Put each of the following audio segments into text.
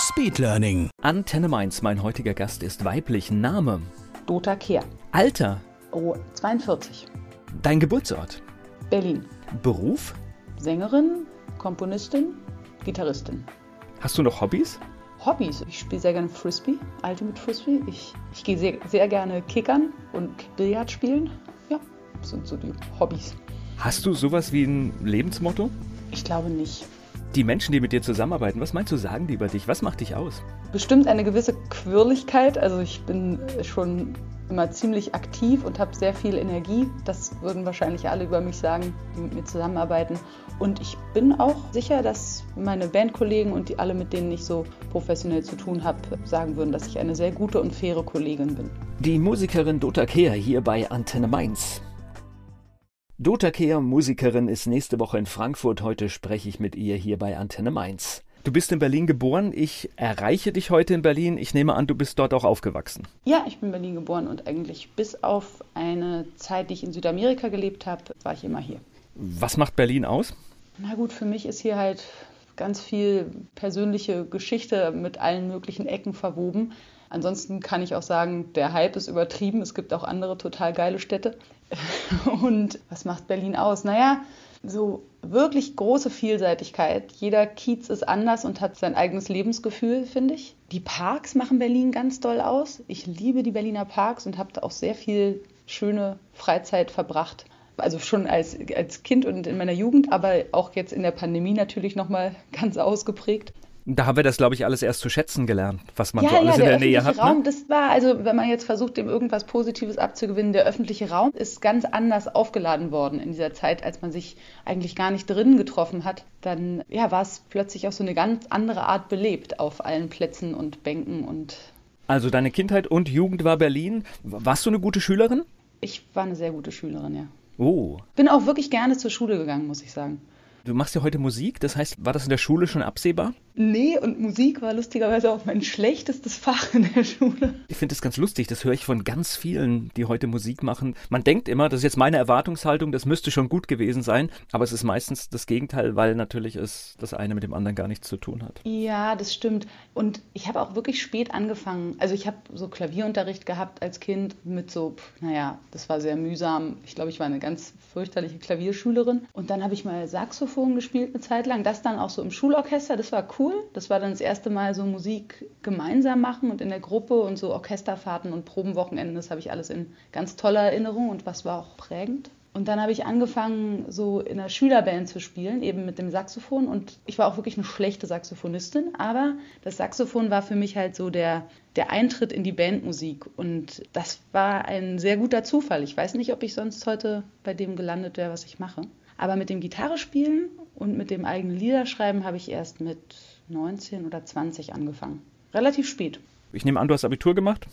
Speedlearning. Antenne Mainz, mein heutiger Gast ist weiblich. Name, Dota Kehr. Alter, Oh, 42. dein Geburtsort, Berlin. Beruf. Sängerin, Komponistin, Gitarristin. Hast du noch Hobbys? Hobbys. Ich spiele sehr gerne Frisbee, Ultimate Frisbee. Ich, ich gehe sehr, sehr gerne kickern und Billard spielen. Ja, das sind so die Hobbys. Hast du sowas wie ein Lebensmotto? Ich glaube nicht. Die Menschen, die mit dir zusammenarbeiten, was meinst du, sagen die über dich? Was macht dich aus? Bestimmt eine gewisse Quirligkeit. Also ich bin schon immer ziemlich aktiv und habe sehr viel Energie. Das würden wahrscheinlich alle über mich sagen, die mit mir zusammenarbeiten. Und ich bin auch sicher, dass meine Bandkollegen und die alle, mit denen ich so professionell zu tun habe, sagen würden, dass ich eine sehr gute und faire Kollegin bin. Die Musikerin Dota Kehr hier bei Antenne Mainz. Dota Kehr, Musikerin, ist nächste Woche in Frankfurt. Heute spreche ich mit ihr hier bei Antenne Mainz. Du bist in Berlin geboren. Ich erreiche dich heute in Berlin. Ich nehme an, du bist dort auch aufgewachsen. Ja, ich bin in Berlin geboren und eigentlich bis auf eine Zeit, die ich in Südamerika gelebt habe, war ich immer hier. Was macht Berlin aus? Na gut, für mich ist hier halt ganz viel persönliche Geschichte mit allen möglichen Ecken verwoben. Ansonsten kann ich auch sagen, der Hype ist übertrieben. Es gibt auch andere total geile Städte. Und was macht Berlin aus? Naja, so wirklich große Vielseitigkeit. Jeder Kiez ist anders und hat sein eigenes Lebensgefühl, finde ich. Die Parks machen Berlin ganz doll aus. Ich liebe die Berliner Parks und habe da auch sehr viel schöne Freizeit verbracht. Also schon als, als Kind und in meiner Jugend, aber auch jetzt in der Pandemie natürlich nochmal ganz ausgeprägt. Da haben wir das, glaube ich, alles erst zu schätzen gelernt, was man Ja, so alles ja, in der der Nähe öffentliche hat. Raum, Ne? das war, also wenn man jetzt versucht, dem irgendwas Positives abzugewinnen, der öffentliche Raum ist ganz anders aufgeladen worden in dieser Zeit, als man sich eigentlich gar nicht drinnen getroffen hat. Dann ja, war es plötzlich auch so eine ganz andere Art belebt auf allen Plätzen und Bänken und Also deine Kindheit und Jugend war Berlin. Warst du eine gute Schülerin? ich war eine sehr gute Schülerin, ja. Oh, Bin auch wirklich gerne zur Schule gegangen, muss ich sagen. du machst ja heute Musik. Das heißt, war das in der Schule schon absehbar? Nee, und Musik war lustigerweise auch mein schlechtestes Fach in der Schule. Ich finde das ganz lustig. Das höre ich von ganz vielen, die heute Musik machen. Man denkt immer, das ist jetzt meine Erwartungshaltung, das müsste schon gut gewesen sein. Aber es ist meistens das Gegenteil, weil natürlich es das eine mit dem anderen gar nichts zu tun hat. Ja, das stimmt. Und ich habe auch wirklich spät angefangen. Also ich habe so Klavierunterricht gehabt als Kind mit so, pf, naja, das war sehr mühsam. Ich glaube, ich war eine ganz fürchterliche Klavierschülerin. Und dann habe ich mal Saxophon gespielt eine Zeit lang. Das dann auch so im Schulorchester. Das war cool. Das war dann das erste Mal so Musik gemeinsam machen und in der Gruppe und so Orchesterfahrten und Probenwochenenden. Das habe ich alles in ganz toller Erinnerung und was war auch prägend. Und dann habe ich angefangen, so in einer Schülerband zu spielen, eben mit dem Saxophon. Und ich war auch wirklich eine schlechte Saxophonistin, aber das Saxophon war für mich halt so der, der Eintritt in die Bandmusik. Und das war ein sehr guter Zufall. Ich weiß nicht, ob ich sonst heute bei dem gelandet wäre, was ich mache. Aber mit dem Gitarre spielen und mit dem eigenen Liederschreiben habe ich erst mit 19 oder 20 angefangen. Relativ spät. Ich nehme an, du hast Abitur gemacht.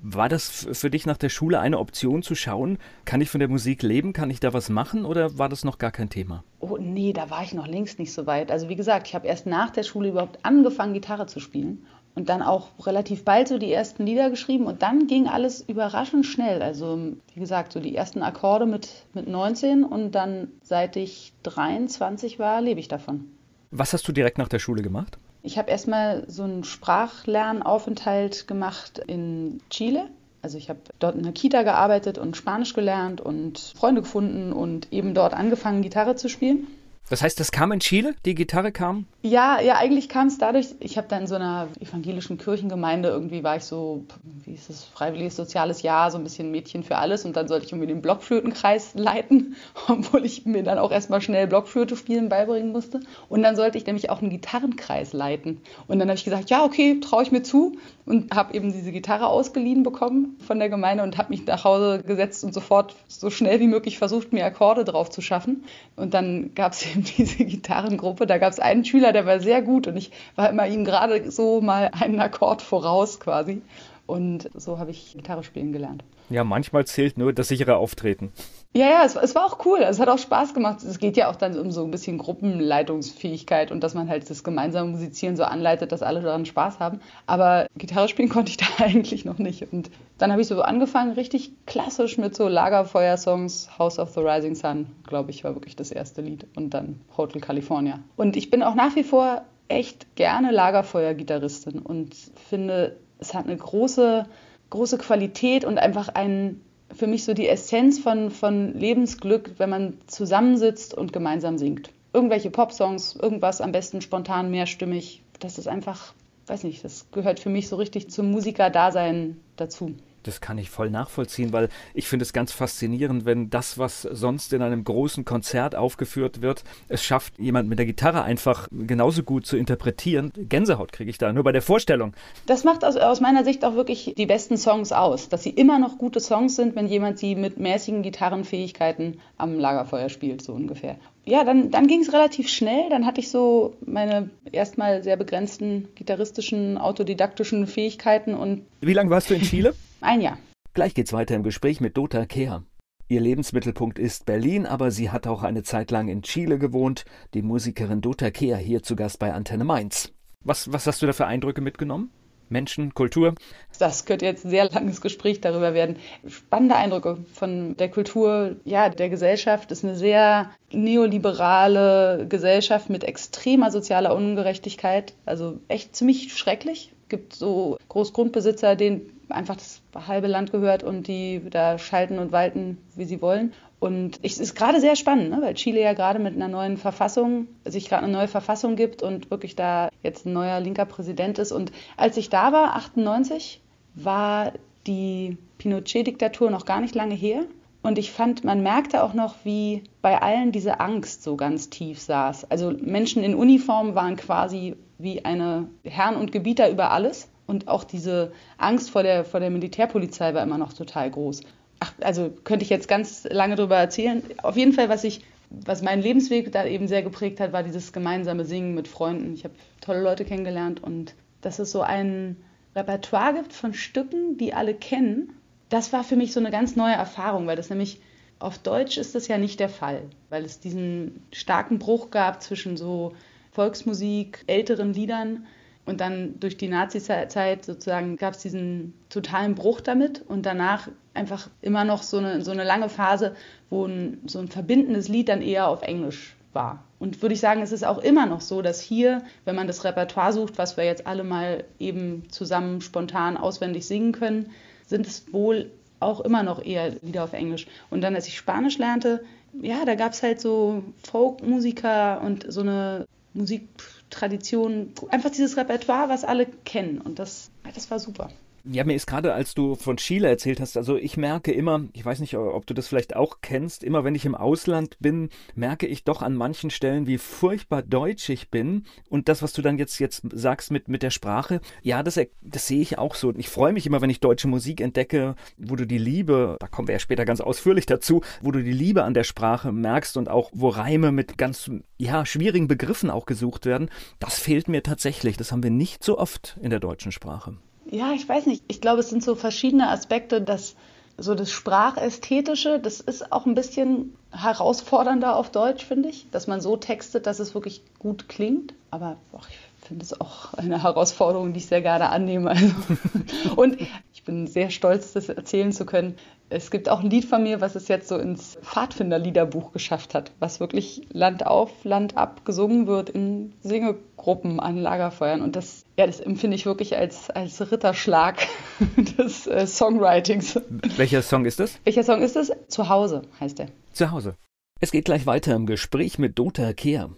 War das für dich nach der Schule eine Option zu schauen, kann ich von der Musik leben, kann ich da was machen oder war das noch gar kein Thema? Oh nee, da war ich noch längst nicht so weit. Also wie gesagt, ich habe erst nach der Schule überhaupt angefangen, Gitarre zu spielen. Und dann auch relativ bald so die ersten Lieder geschrieben. Und dann ging alles überraschend schnell. Also wie gesagt, so die ersten Akkorde mit, mit 19 und dann seit ich 23 war, lebe ich davon. Was hast du direkt nach der Schule gemacht? Ich habe erstmal so einen Sprachlernaufenthalt gemacht in Chile. Also ich habe dort in einer Kita gearbeitet und Spanisch gelernt und Freunde gefunden und eben dort angefangen, Gitarre zu spielen. Das heißt, das kam in Chile, die Gitarre kam? Ja, ja, eigentlich kam es dadurch, ich habe da in so einer evangelischen Kirchengemeinde, irgendwie war ich so, wie ist das, freiwilliges soziales Jahr, so ein bisschen Mädchen für alles. Und dann sollte ich irgendwie den Blockflötenkreis leiten, obwohl ich mir dann auch erstmal schnell Blockflöte spielen beibringen musste. Und dann sollte ich nämlich auch einen Gitarrenkreis leiten. Und dann habe ich gesagt, ja, okay, traue ich mir zu. Und habe eben diese Gitarre ausgeliehen bekommen von der Gemeinde und habe mich nach Hause gesetzt und sofort so schnell wie möglich versucht, mir Akkorde drauf zu schaffen. Und dann gab es diese Gitarrengruppe. Da gab es einen Schüler, der war sehr gut und ich war immer ihm gerade so mal einen Akkord voraus quasi. Und so habe ich Gitarre spielen gelernt. Ja, manchmal zählt nur das sichere Auftreten. Ja, ja, es, es, war auch cool. Es hat auch Spaß gemacht. Es geht ja auch dann um so ein bisschen Gruppenleitungsfähigkeit und dass man halt das gemeinsame Musizieren so anleitet, dass alle daran Spaß haben. Aber Gitarre spielen konnte ich da eigentlich noch nicht. Und dann habe ich so angefangen, richtig klassisch mit so Lagerfeuer-Songs. House of the Rising Sun, glaube ich, war wirklich das erste Lied. Und dann Hotel California. Und ich bin auch nach wie vor echt gerne Lagerfeuer-Gitarristin und finde, es hat eine große, große Qualität und einfach ein, für mich so die Essenz von, von Lebensglück, wenn man zusammensitzt und gemeinsam singt. Irgendwelche Popsongs, irgendwas am besten spontan mehrstimmig. Das ist einfach, weiß nicht, das gehört für mich so richtig zum Musikerdasein dazu. Das kann ich voll nachvollziehen, weil ich finde es ganz faszinierend, wenn das, was sonst in einem großen Konzert aufgeführt wird, es schafft, jemand mit der Gitarre einfach genauso gut zu interpretieren. Gänsehaut kriege ich da, nur bei der Vorstellung. Das macht aus, aus meiner Sicht auch wirklich die besten Songs aus, dass sie immer noch gute Songs sind, wenn jemand sie mit mäßigen Gitarrenfähigkeiten am Lagerfeuer spielt, so ungefähr ja, dann, dann ging es relativ schnell. Dann hatte ich so meine erstmal sehr begrenzten gitarristischen, autodidaktischen Fähigkeiten und. Wie lange warst du in Chile? Ein Jahr. Gleich geht's weiter im Gespräch mit Dota Kehr. Ihr Lebensmittelpunkt ist Berlin, aber sie hat auch eine Zeit lang in Chile gewohnt. Die Musikerin Dota Kehr hier zu Gast bei Antenne Mainz. Was, was hast du da für Eindrücke mitgenommen? Menschen, Kultur? Das könnte jetzt ein sehr langes Gespräch darüber werden. Spannende Eindrücke von der Kultur, ja, der Gesellschaft. Das ist eine sehr neoliberale Gesellschaft mit extremer sozialer Ungerechtigkeit. Also echt ziemlich schrecklich. Gibt so Großgrundbesitzer, denen einfach das halbe Land gehört und die da schalten und walten, wie sie wollen. Und es ist gerade sehr spannend, ne? weil Chile ja gerade mit einer neuen Verfassung, sich gerade eine neue Verfassung gibt und wirklich da jetzt ein neuer linker Präsident ist. Und als ich da war, 98, war die Pinochet-Diktatur noch gar nicht lange her. Und ich fand, man merkte auch noch, wie bei allen diese Angst so ganz tief saß. Also Menschen in Uniform waren quasi wie eine Herren und Gebieter über alles. Und auch diese Angst vor der, vor der Militärpolizei war immer noch total groß ach, also könnte ich jetzt ganz lange darüber erzählen. Auf jeden Fall, was ich, was meinen Lebensweg da eben sehr geprägt hat, war dieses gemeinsame Singen mit Freunden. Ich habe tolle Leute kennengelernt und dass es so ein Repertoire gibt von Stücken, die alle kennen, das war für mich so eine ganz neue Erfahrung, weil das nämlich auf Deutsch ist das ja nicht der Fall, weil es diesen starken Bruch gab zwischen so Volksmusik, älteren Liedern und dann durch die Nazi-Zeit sozusagen gab es diesen totalen Bruch damit und danach einfach immer noch so eine, so eine lange Phase, wo ein, so ein verbindendes Lied dann eher auf Englisch war. Und würde ich sagen, es ist auch immer noch so, dass hier, wenn man das Repertoire sucht, was wir jetzt alle mal eben zusammen spontan auswendig singen können, sind es wohl auch immer noch eher Lieder auf Englisch. Und dann, als ich Spanisch lernte, ja, da gab es halt so Folkmusiker und so eine Musik Tradition, einfach dieses Repertoire, was alle kennen. Und das, das war super. Ja, mir ist gerade, als du von Chile erzählt hast, also ich merke immer, ich weiß nicht, ob du das vielleicht auch kennst, immer wenn ich im Ausland bin, merke ich doch an manchen Stellen, wie furchtbar deutsch ich bin. Und das, was du dann jetzt, jetzt sagst mit, mit der Sprache, ja, das, das sehe ich auch so. Ich freue mich immer, wenn ich deutsche Musik entdecke, wo du die Liebe, da kommen wir ja später ganz ausführlich dazu, wo du die Liebe an der Sprache merkst und auch, wo Reime mit ganz, ja, schwierigen Begriffen auch gesucht werden. Das fehlt mir tatsächlich. Das haben wir nicht so oft in der deutschen Sprache. Ja, ich weiß nicht. Ich glaube, es sind so verschiedene Aspekte, dass so das Sprachästhetische, das ist auch ein bisschen herausfordernder auf Deutsch, finde ich, dass man so textet, dass es wirklich gut klingt. Aber ach, ich finde es auch eine Herausforderung, die ich sehr gerne annehme. Also. Und ich bin sehr stolz, das erzählen zu können. Es gibt auch ein Lied von mir, was es jetzt so ins Pfadfinder-Liederbuch geschafft hat, was wirklich Land auf, Land ab gesungen wird in Singegruppen an Lagerfeuern. Und das, ja, das empfinde ich wirklich als, als Ritterschlag des äh, Songwritings. Welcher Song ist das? Welcher Song ist das? Zuhause heißt er. Zuhause. Es geht gleich weiter im Gespräch mit Dota Kehr.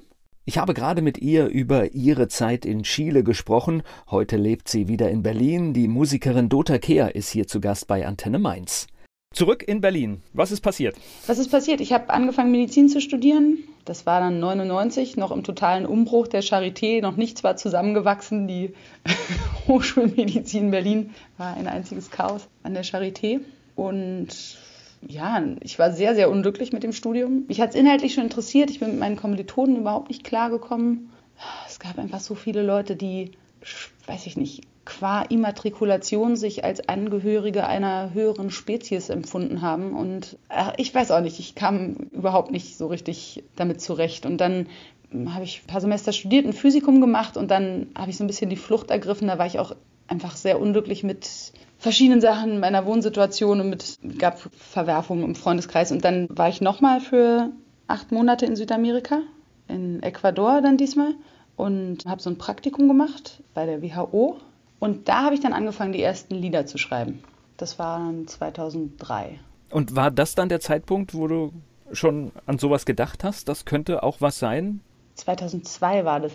Ich habe gerade mit ihr über ihre Zeit in Chile gesprochen. Heute lebt sie wieder in Berlin. Die Musikerin Dota Kehr ist hier zu Gast bei Antenne Mainz. Zurück in Berlin. Was ist passiert? Was ist passiert? Ich habe angefangen, Medizin zu studieren. Das war dann 99, noch im totalen Umbruch der Charité. Noch nichts war zusammengewachsen. Die Hochschulmedizin Berlin war ein einziges Chaos an der Charité. Und ja, ich war sehr, sehr unglücklich mit dem Studium. Mich hat es inhaltlich schon interessiert. Ich bin mit meinen Kommilitonen überhaupt nicht klargekommen. Es gab einfach so viele Leute, die, weiß ich nicht, qua Immatrikulation sich als Angehörige einer höheren Spezies empfunden haben. Und ach, ich weiß auch nicht, ich kam überhaupt nicht so richtig damit zurecht. Und dann habe ich ein paar Semester studiert, ein Physikum gemacht und dann habe ich so ein bisschen die Flucht ergriffen. Da war ich auch einfach sehr unglücklich mit verschiedenen Sachen meiner Wohnsituation und mit gab Verwerfungen im Freundeskreis. Und dann war ich nochmal für acht Monate in Südamerika, in Ecuador dann diesmal und habe so ein Praktikum gemacht bei der WHO und da habe ich dann angefangen, die ersten Lieder zu schreiben. Das war dann 2003. Und war das dann der Zeitpunkt, wo du schon an sowas gedacht hast? Das könnte auch was sein? 2002 war das.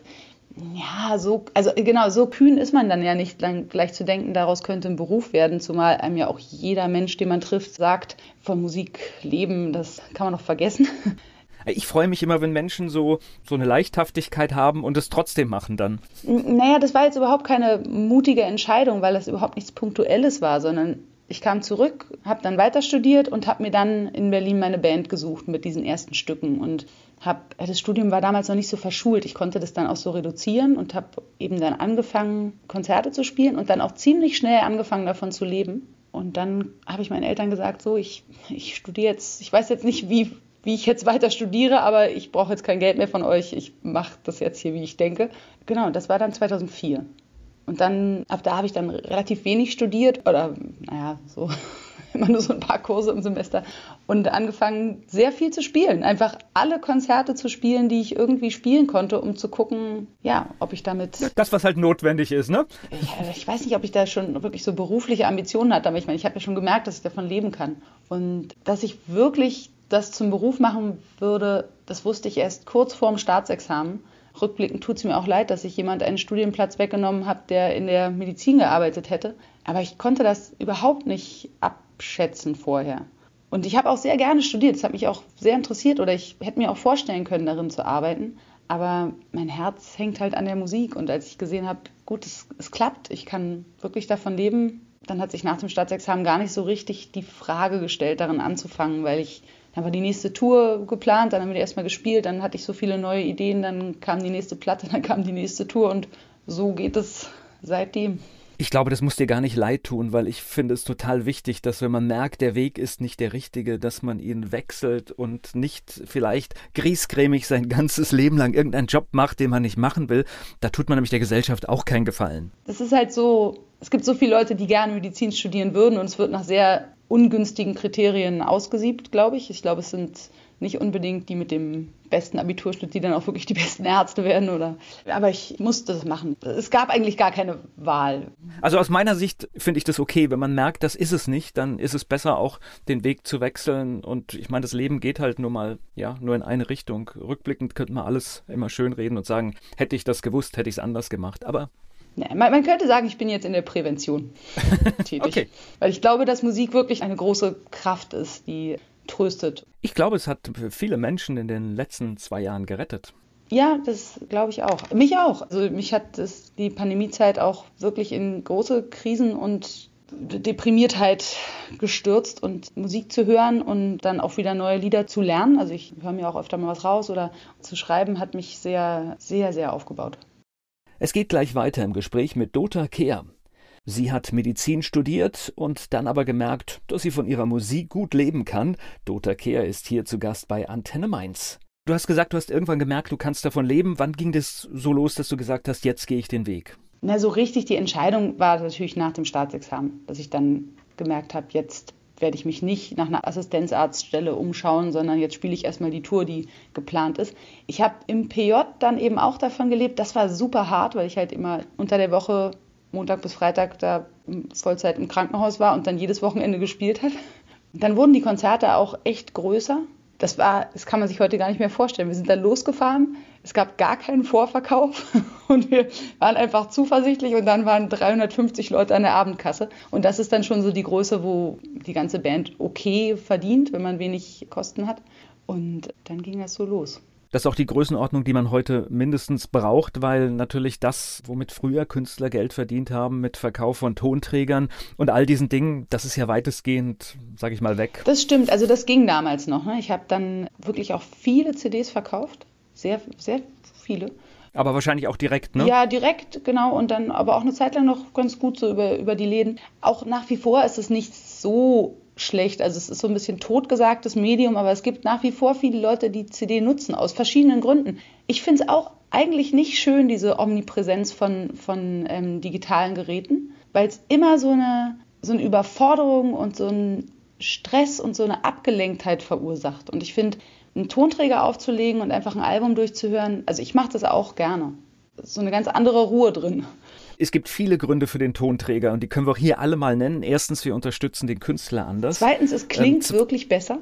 Ja, so, also genau, so kühn ist man dann ja nicht dann gleich zu denken, daraus könnte ein Beruf werden, zumal einem ja auch jeder Mensch, den man trifft, sagt, von Musik leben, das kann man doch vergessen. Ich freue mich immer, wenn Menschen so, so eine Leichthaftigkeit haben und es trotzdem machen dann. Naja, das war jetzt überhaupt keine mutige Entscheidung, weil das überhaupt nichts Punktuelles war, sondern ich kam zurück, habe dann weiter studiert und habe mir dann in Berlin meine Band gesucht mit diesen ersten Stücken und habe das Studium war damals noch nicht so verschult. Ich konnte das dann auch so reduzieren und habe eben dann angefangen Konzerte zu spielen und dann auch ziemlich schnell angefangen davon zu leben. Und dann habe ich meinen Eltern gesagt, so ich ich studiere jetzt, ich weiß jetzt nicht wie wie ich jetzt weiter studiere, aber ich brauche jetzt kein Geld mehr von euch. Ich mache das jetzt hier, wie ich denke. Genau, das war dann 2004. Und dann, ab da habe ich dann relativ wenig studiert oder, naja, so immer nur so ein paar Kurse im Semester und angefangen, sehr viel zu spielen. Einfach alle Konzerte zu spielen, die ich irgendwie spielen konnte, um zu gucken, ja, ob ich damit. Das, was halt notwendig ist, ne? Ich, ich weiß nicht, ob ich da schon wirklich so berufliche Ambitionen hatte, aber ich meine, ich habe ja schon gemerkt, dass ich davon leben kann. Und dass ich wirklich das zum Beruf machen würde, das wusste ich erst kurz vorm Staatsexamen. Rückblickend tut es mir auch leid, dass ich jemand einen Studienplatz weggenommen habe, der in der Medizin gearbeitet hätte. Aber ich konnte das überhaupt nicht abschätzen vorher. Und ich habe auch sehr gerne studiert. Es hat mich auch sehr interessiert oder ich hätte mir auch vorstellen können, darin zu arbeiten. Aber mein Herz hängt halt an der Musik. Und als ich gesehen habe, gut, es, es klappt, ich kann wirklich davon leben, dann hat sich nach dem Staatsexamen gar nicht so richtig die Frage gestellt, darin anzufangen, weil ich dann war die nächste Tour geplant, dann haben wir die erstmal gespielt, dann hatte ich so viele neue Ideen, dann kam die nächste Platte, dann kam die nächste Tour und so geht es seitdem. Ich glaube, das muss dir gar nicht leid tun, weil ich finde es total wichtig, dass wenn man merkt, der Weg ist nicht der richtige, dass man ihn wechselt und nicht vielleicht griesgrämig sein ganzes Leben lang irgendeinen Job macht, den man nicht machen will. Da tut man nämlich der Gesellschaft auch keinen Gefallen. Das ist halt so, es gibt so viele Leute, die gerne Medizin studieren würden und es wird nach sehr ungünstigen Kriterien ausgesiebt, glaube ich. Ich glaube, es sind nicht unbedingt die mit dem besten Abiturschnitt, die dann auch wirklich die besten Ärzte werden oder. Aber ich musste das machen. Es gab eigentlich gar keine Wahl. Also aus meiner Sicht finde ich das okay. Wenn man merkt, das ist es nicht, dann ist es besser auch den Weg zu wechseln. Und ich meine, das Leben geht halt nur mal, ja, nur in eine Richtung. Rückblickend könnte man alles immer schön reden und sagen, hätte ich das gewusst, hätte ich es anders gemacht. Aber ja, man, man, könnte sagen, ich bin jetzt in der Prävention tätig. okay. Weil ich glaube, dass Musik wirklich eine große Kraft ist, die tröstet. Ich glaube, es hat viele Menschen in den letzten zwei Jahren gerettet. Ja, das glaube ich auch. Mich auch. Also mich hat das, die Pandemiezeit auch wirklich in große Krisen und Deprimiertheit gestürzt und Musik zu hören und dann auch wieder neue Lieder zu lernen. Also ich höre mir auch öfter mal was raus oder zu schreiben hat mich sehr, sehr, sehr aufgebaut. Es geht gleich weiter im Gespräch mit Dota Kehr. Sie hat Medizin studiert und dann aber gemerkt, dass sie von ihrer Musik gut leben kann. Dota Kehr ist hier zu Gast bei Antenne Mainz. Du hast gesagt, du hast irgendwann gemerkt, du kannst davon leben. Wann ging das so los, dass du gesagt hast, jetzt gehe ich den Weg? Na, so richtig die Entscheidung war natürlich nach dem Staatsexamen, dass ich dann gemerkt habe, jetzt werde ich mich nicht nach einer Assistenzarztstelle umschauen, sondern jetzt spiele ich erstmal die Tour, die geplant ist. Ich habe im PJ dann eben auch davon gelebt. Das war super hart, weil ich halt immer unter der Woche Montag bis Freitag da Vollzeit im Krankenhaus war und dann jedes Wochenende gespielt hat. Dann wurden die Konzerte auch echt größer. Das war, das kann man sich heute gar nicht mehr vorstellen. Wir sind dann losgefahren Es gab gar keinen Vorverkauf und wir waren einfach zuversichtlich und dann waren 350 Leute an der Abendkasse. Und das ist dann schon so die Größe, wo die ganze Band okay verdient, wenn man wenig Kosten hat. Und dann ging das so los. Das ist auch die Größenordnung, die man heute mindestens braucht, weil natürlich das, womit früher Künstler Geld verdient haben, mit Verkauf von Tonträgern und all diesen Dingen, das ist ja weitestgehend, sage ich mal, weg. Das stimmt, also das ging damals noch. Ne? Ich habe dann wirklich auch viele CDs verkauft, sehr, sehr viele. Aber wahrscheinlich auch direkt, ne? Ja, direkt, genau. Und dann aber auch eine Zeit lang noch ganz gut so über, über die Läden. Auch nach wie vor ist es nicht so schlecht. Also es ist so ein bisschen totgesagtes Medium, aber es gibt nach wie vor viele Leute, die CD nutzen, aus verschiedenen Gründen. Ich finde es auch eigentlich nicht schön, diese Omnipräsenz von, von ähm, digitalen Geräten, weil es immer so eine, so eine Überforderung und so einen Stress und so eine Abgelenktheit verursacht. Und ich finde, einen Tonträger aufzulegen und einfach ein Album durchzuhören, also ich mache das auch gerne. So eine ganz andere Ruhe drin. Es gibt viele Gründe für den Tonträger und die können wir auch hier alle mal nennen. Erstens, wir unterstützen den Künstler anders. Zweitens, es klingt ähm, wirklich besser.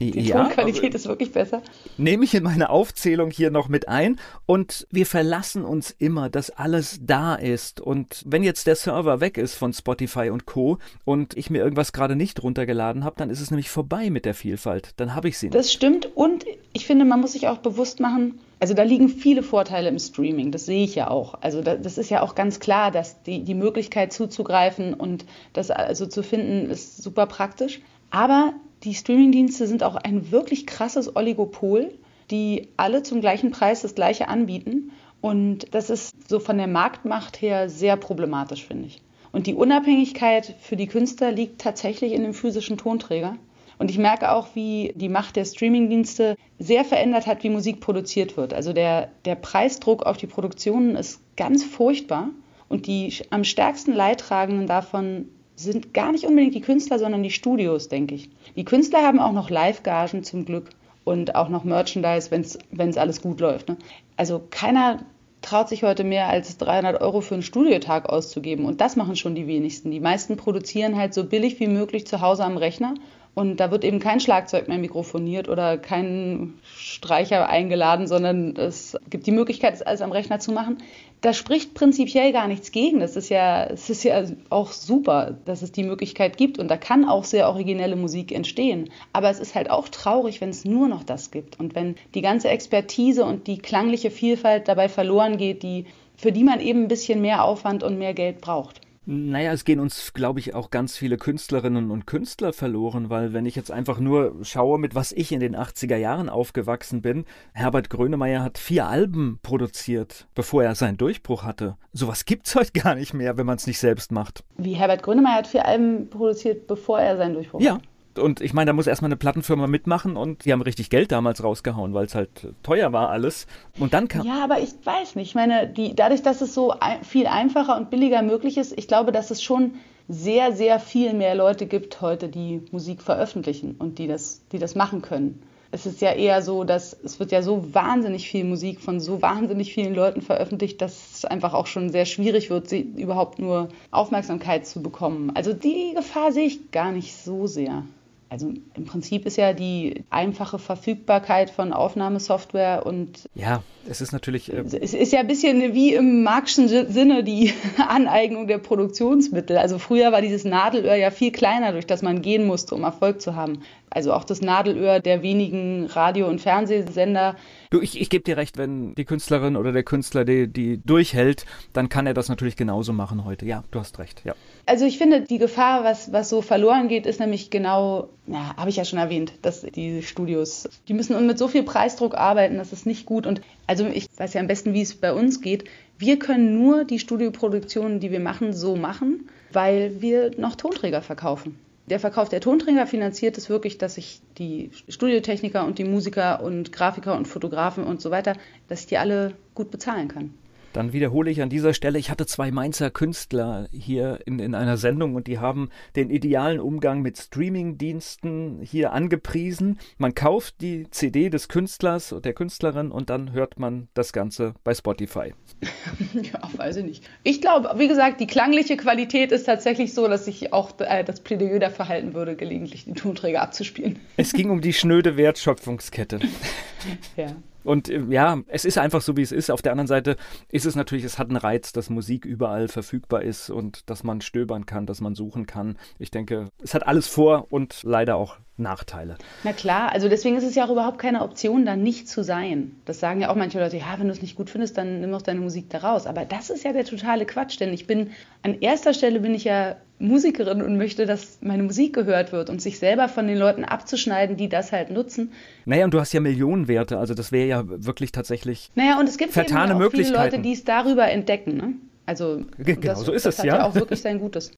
Die ja, Tonqualität ist wirklich besser. Nehme ich in meine Aufzählung hier noch mit ein. Und wir verlassen uns immer, dass alles da ist. Und wenn jetzt der Server weg ist von Spotify und Co. und ich mir irgendwas gerade nicht runtergeladen habe, dann ist es nämlich vorbei mit der Vielfalt. Dann habe ich sie nicht. Das stimmt. Und ich finde, man muss sich auch bewusst machen, also da liegen viele Vorteile im Streaming, das sehe ich ja auch. Also da, das ist ja auch ganz klar, dass die, die Möglichkeit zuzugreifen und das also zu finden, ist super praktisch. Aber die Streamingdienste sind auch ein wirklich krasses Oligopol, die alle zum gleichen Preis das gleiche anbieten. Und das ist so von der Marktmacht her sehr problematisch, finde ich. Und die Unabhängigkeit für die Künstler liegt tatsächlich in dem physischen Tonträger. Und ich merke auch, wie die Macht der Streamingdienste sehr verändert hat, wie Musik produziert wird. Also der, der Preisdruck auf die Produktionen ist ganz furchtbar. Und die am stärksten Leidtragenden davon sind gar nicht unbedingt die Künstler, sondern die Studios, denke ich. Die Künstler haben auch noch Live-Gagen zum Glück und auch noch Merchandise, wenn es alles gut läuft. Ne? Also keiner traut sich heute mehr als 300 Euro für einen Studiotag auszugeben. Und das machen schon die wenigsten. Die meisten produzieren halt so billig wie möglich zu Hause am Rechner und da wird eben kein Schlagzeug mehr mikrofoniert oder kein Streicher eingeladen, sondern es gibt die Möglichkeit, das alles am Rechner zu machen. Da spricht prinzipiell gar nichts gegen. Das ist ja, es ist ja auch super, dass es die Möglichkeit gibt und da kann auch sehr originelle Musik entstehen. Aber es ist halt auch traurig, wenn es nur noch das gibt und wenn die ganze Expertise und die klangliche Vielfalt dabei verloren geht, die, für die man eben ein bisschen mehr Aufwand und mehr Geld braucht. Naja, es gehen uns, glaube ich, auch ganz viele Künstlerinnen und Künstler verloren, weil wenn ich jetzt einfach nur schaue, mit was ich in den 80er Jahren aufgewachsen bin, Herbert Grönemeyer hat vier Alben produziert, bevor er seinen Durchbruch hatte. Sowas gibt's heute gar nicht mehr, wenn man es nicht selbst macht. Wie Herbert Grönemeyer hat vier Alben produziert, bevor er seinen Durchbruch ja. hatte? Ja. Und ich meine, da muss erstmal eine Plattenfirma mitmachen und die haben richtig Geld damals rausgehauen, weil es halt teuer war alles. Und dann kam. Ja, aber ich weiß nicht. Ich meine, die, dadurch, dass es so viel einfacher und billiger möglich ist, ich glaube, dass es schon sehr, sehr viel mehr Leute gibt heute, die Musik veröffentlichen und die das, die das machen können. Es ist ja eher so, dass es wird ja so wahnsinnig viel Musik von so wahnsinnig vielen Leuten veröffentlicht, dass es einfach auch schon sehr schwierig wird, sie überhaupt nur Aufmerksamkeit zu bekommen. Also die Gefahr sehe ich gar nicht so sehr. Also im Prinzip ist ja die einfache Verfügbarkeit von Aufnahmesoftware und ja, es ist natürlich äh es ist ja ein bisschen wie im marxischen Sinne die Aneignung der Produktionsmittel. Also früher war dieses Nadelöhr ja viel kleiner, durch das man gehen musste, um Erfolg zu haben. Also auch das Nadelöhr der wenigen Radio- und Fernsehsender. Du, ich, ich gebe dir recht, wenn die Künstlerin oder der Künstler die, die durchhält, dann kann er das natürlich genauso machen heute. Ja, du hast recht, ja. Also ich finde, die Gefahr, was, was so verloren geht, ist nämlich genau, ja, habe ich ja schon erwähnt, dass die Studios, die müssen mit so viel Preisdruck arbeiten, das ist nicht gut. Und also ich weiß ja am besten, wie es bei uns geht. Wir können nur die Studioproduktionen, die wir machen, so machen, weil wir noch Tonträger verkaufen. Der Verkauf der Tonträger finanziert es wirklich, dass ich die Studiotechniker und die Musiker und Grafiker und Fotografen und so weiter, dass ich die alle gut bezahlen kann. Dann wiederhole ich an dieser Stelle, ich hatte zwei Mainzer Künstler hier in, in einer Sendung und die haben den idealen Umgang mit Streamingdiensten hier angepriesen. Man kauft die CD des Künstlers oder der Künstlerin und dann hört man das Ganze bei Spotify. ja, weiß ich nicht. Ich glaube, wie gesagt, die klangliche Qualität ist tatsächlich so, dass ich auch äh, das Plädoyer dafür halten würde, gelegentlich die Tonträger abzuspielen. Es ging um die schnöde Wertschöpfungskette. ja. Und äh, ja, es ist einfach so, wie es ist. Auf der anderen Seite ist es natürlich, es hat einen Reiz, dass Musik überall verfügbar ist und dass man stöbern kann, dass man suchen kann. Ich denke, es hat alles Vor- und leider auch Nachteile. Na klar, also deswegen ist es ja auch überhaupt keine Option, da nicht zu sein. Das sagen ja auch manche Leute, ja, wenn du es nicht gut findest, dann nimm doch deine Musik da raus. Aber das ist ja der totale Quatsch, denn ich bin, an erster Stelle bin ich ja Musikerin und möchte, dass meine Musik gehört wird und sich selber von den Leuten abzuschneiden, die das halt nutzen. Naja, und du hast ja Millionenwerte, also das wäre ja wirklich tatsächlich Naja, und es gibt vertane eben auch viele. Leute, die es darüber entdecken. Ne? Also Genau, das, so ist das es, hat ja. ja auch wirklich sein Gutes.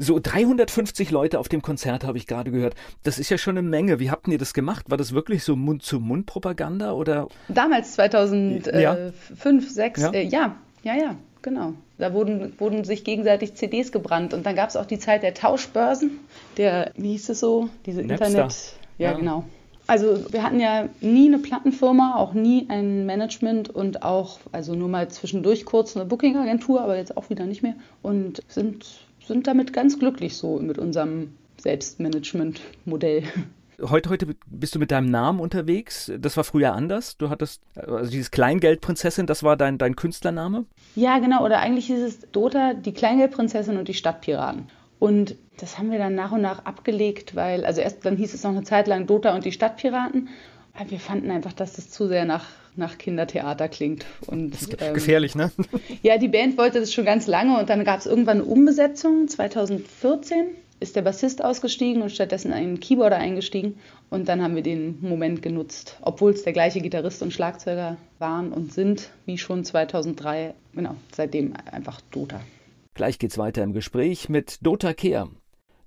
So 350 Leute auf dem Konzert habe ich gerade gehört. Das ist ja schon eine Menge. Wie habt ihr das gemacht? War das wirklich so Mund-zu-Mund-Propaganda oder? Damals 2005, Ja. 2006, Ja. ja. Äh, ja, ja, ja, genau. Da wurden, wurden sich gegenseitig CDs gebrannt und dann gab es auch die Zeit der Tauschbörsen, der, wie hieß es so, diese Napster. Internet, ja, Ja. genau. Also wir hatten ja nie eine Plattenfirma, auch nie ein Management und auch, also nur mal zwischendurch kurz eine Booking-Agentur, aber jetzt auch wieder nicht mehr und sind, sind damit ganz glücklich so mit unserem Selbstmanagement-Modell. Heute, heute bist du mit deinem Namen unterwegs. Das war früher anders. Du hattest, also dieses Kleingeldprinzessin, das war dein, dein Künstlername? Ja, genau. Oder eigentlich hieß es Dota, die Kleingeldprinzessin und die Stadtpiraten. Und das haben wir dann nach und nach abgelegt, weil, also erst dann hieß es noch eine Zeit lang Dota und die Stadtpiraten. Aber wir fanden einfach, dass das zu sehr nach, nach Kindertheater klingt. Und, ähm, Gefährlich, ne? ja, die Band wollte das schon ganz lange und dann gab es irgendwann eine Umbesetzung. 2014 ist der Bassist ausgestiegen und stattdessen ein Keyboarder eingestiegen. Und dann haben wir den Moment genutzt, obwohl es der gleiche Gitarrist und Schlagzeuger waren und sind, wie schon 2003. Genau, seitdem einfach Dota. Gleich geht's weiter im Gespräch mit Dota Kehr.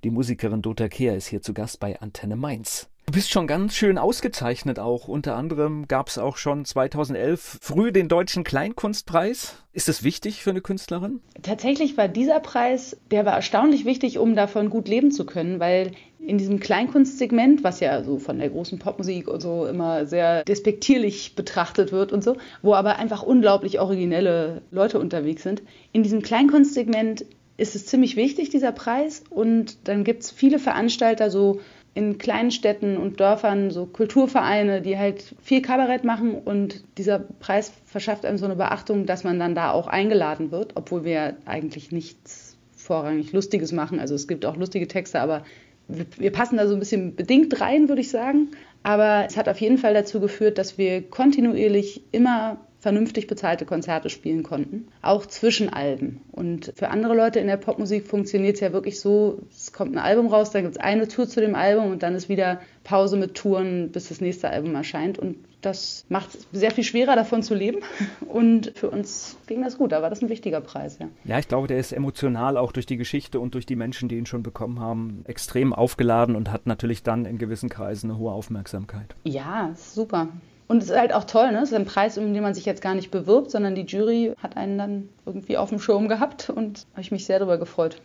Die Musikerin Dota Kehr ist hier zu Gast bei Antenne Mainz. Du bist schon ganz schön ausgezeichnet auch. Unter anderem gab es auch schon 2011 früh den Deutschen Kleinkunstpreis. Ist das wichtig für eine Künstlerin? Tatsächlich war dieser Preis, der war erstaunlich wichtig, um davon gut leben zu können, weil in diesem Kleinkunstsegment, was ja so von der großen Popmusik und so immer sehr despektierlich betrachtet wird und so, wo aber einfach unglaublich originelle Leute unterwegs sind, in diesem Kleinkunstsegment ist es ziemlich wichtig, dieser Preis. Und dann gibt es viele Veranstalter, so in kleinen Städten und Dörfern, so Kulturvereine, die halt viel Kabarett machen. Und dieser Preis verschafft einem so eine Beachtung, dass man dann da auch eingeladen wird, obwohl wir eigentlich nichts vorrangig Lustiges machen. Also es gibt auch lustige Texte, aber wir, wir passen da so ein bisschen bedingt rein, würde ich sagen. Aber es hat auf jeden Fall dazu geführt, dass wir kontinuierlich immer vernünftig bezahlte Konzerte spielen konnten, auch zwischen Alben. Und für andere Leute in der Popmusik funktioniert es ja wirklich so, es kommt ein Album raus, dann gibt es eine Tour zu dem Album und dann ist wieder Pause mit Touren, bis das nächste Album erscheint. Und das macht es sehr viel schwerer, davon zu leben. Und für uns ging das gut, da war das ein wichtiger Preis, ja. Ja, ich glaube, der ist emotional auch durch die Geschichte und durch die Menschen, die ihn schon bekommen haben, extrem aufgeladen und hat natürlich dann in gewissen Kreisen eine hohe Aufmerksamkeit. Ja, super. Und es ist halt auch toll, ne? Es ist ein Preis, um den man sich jetzt gar nicht bewirbt, sondern die Jury hat einen dann irgendwie auf dem Schirm gehabt und habe ich mich sehr darüber gefreut.